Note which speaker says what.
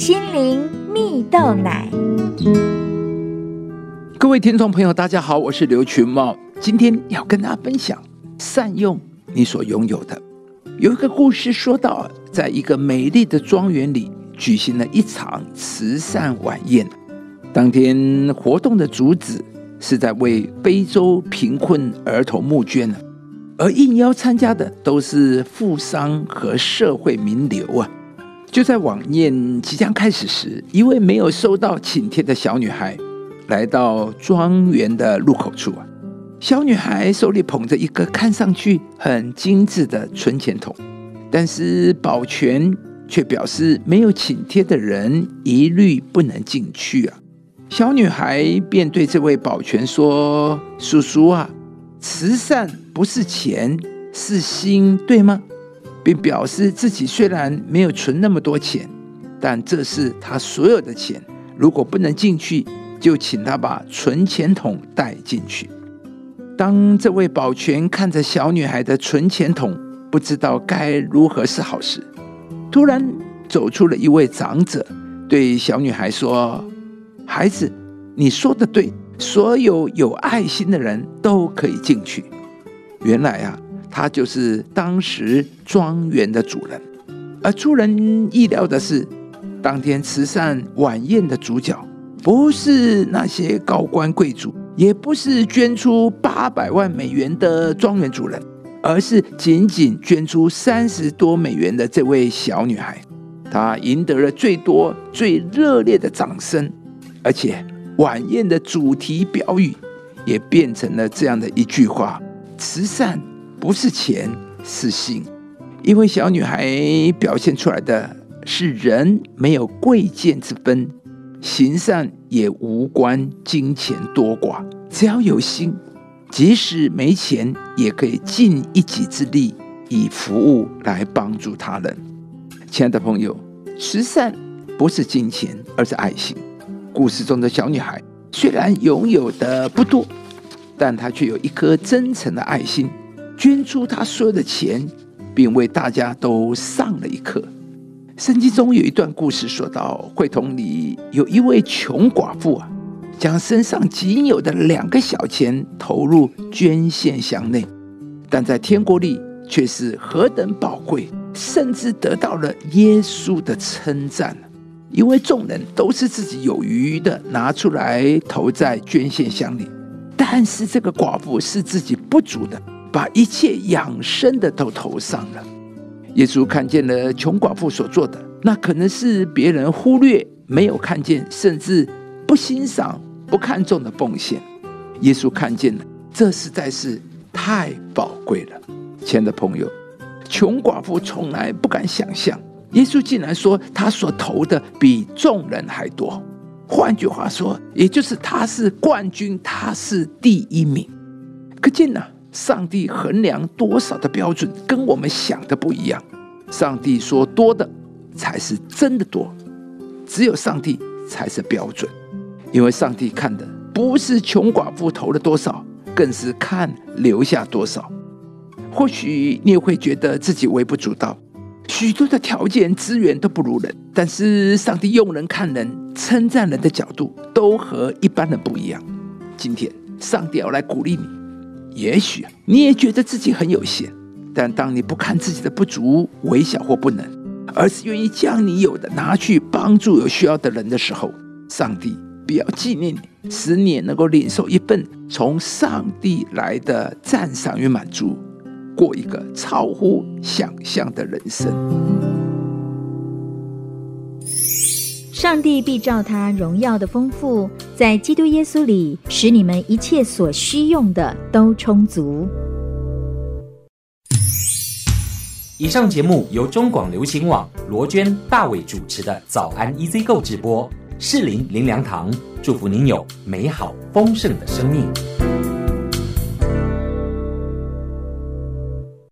Speaker 1: 心灵蜜豆奶。
Speaker 2: 各位听众朋友，大家好，我是刘群茂，今天要跟大家分享善用你所拥有的。有一个故事说到，在一个美丽的庄园里举行了一场慈善晚宴。当天活动的主旨是在为非洲贫困儿童募捐而应邀参加的都是富商和社会名流啊。就在晚宴即将开始时，一位没有收到请帖的小女孩来到庄园的入口处啊。小女孩手里捧着一个看上去很精致的存钱筒，但是保全却表示没有请帖的人一律不能进去啊。小女孩便对这位保全说：“叔叔啊，慈善不是钱，是心，对吗？”并表示自己虽然没有存那么多钱，但这是他所有的钱。如果不能进去，就请他把存钱筒带进去。当这位保全看着小女孩的存钱筒，不知道该如何是好时，突然走出了一位长者，对小女孩说：“孩子，你说的对，所有有爱心的人都可以进去。”原来啊，他就是当时庄园的主人。而出人意料的是，当天慈善晚宴的主角不是那些高官贵族。也不是捐出八百万美元的庄园主人，而是仅仅捐出三十多美元的这位小女孩。她赢得了最多、最热烈的掌声，而且晚宴的主题标语也变成了这样的一句话：“慈善不是钱，是心。”因为小女孩表现出来的是人没有贵贱之分。行善也无关金钱多寡，只要有心，即使没钱，也可以尽一己之力，以服务来帮助他人。亲爱的朋友，慈善不是金钱，而是爱心。故事中的小女孩虽然拥有的不多，但她却有一颗真诚的爱心，捐出他所有的钱，并为大家都上了一课。圣经中有一段故事，说到会同里有一位穷寡妇啊，将身上仅有的两个小钱投入捐献箱内，但在天国里却是何等宝贵，甚至得到了耶稣的称赞。因为众人都是自己有余的拿出来投在捐献箱里，但是这个寡妇是自己不足的，把一切养生的都投上了。耶稣看见了穷寡妇所做的，那可能是别人忽略、没有看见，甚至不欣赏、不看重的奉献。耶稣看见了，这实在是太宝贵了。亲爱的朋友，穷寡妇从来不敢想象，耶稣竟然说他所投的比众人还多。换句话说，也就是他是冠军，他是第一名。可见呢？上帝衡量多少的标准跟我们想的不一样。上帝说多的才是真的多，只有上帝才是标准。因为上帝看的不是穷寡妇投了多少，更是看留下多少。或许你也会觉得自己微不足道，许多的条件资源都不如人。但是上帝用人看人、称赞人的角度都和一般人不一样。今天上帝要来鼓励你。也许你也觉得自己很有限，但当你不看自己的不足、微小或不能，而是愿意将你有的拿去帮助有需要的人的时候，上帝必要纪念你，使你能够领受一份从上帝来的赞赏与满足，过一个超乎想象的人生。
Speaker 1: 上帝必照他荣耀的丰富，在基督耶稣里，使你们一切所需用的都充足。
Speaker 3: 以上节目由中广流行网罗娟、大伟主持的早安 EZ 购直播，适林林良堂祝福您有美好丰盛的生命。